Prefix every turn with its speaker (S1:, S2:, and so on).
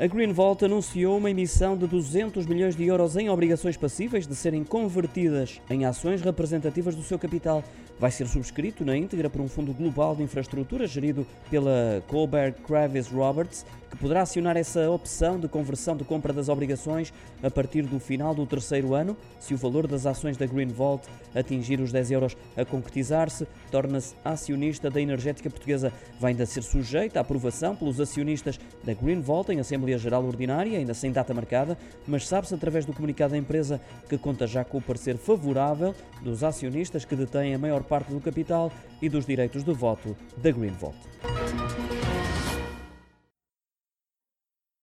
S1: A Greenvolt anunciou uma emissão de 200 milhões de euros em obrigações passíveis de serem convertidas em ações representativas do seu capital. Vai ser subscrito na íntegra por um fundo global de infraestrutura gerido pela Colbert Kravis Roberts, que poderá acionar essa opção de conversão de compra das obrigações a partir do final do terceiro ano, se o valor das ações da Greenvolt atingir os 10 euros a concretizar-se, torna-se acionista da energética portuguesa. Vai ainda ser sujeita à aprovação pelos acionistas da Greenvolt em Assembleia Assembleia Geral Ordinária, ainda sem data marcada, mas sabe-se através do comunicado da empresa que conta já com o parecer favorável dos acionistas que detêm a maior parte do capital e dos direitos de voto da Greenvolt.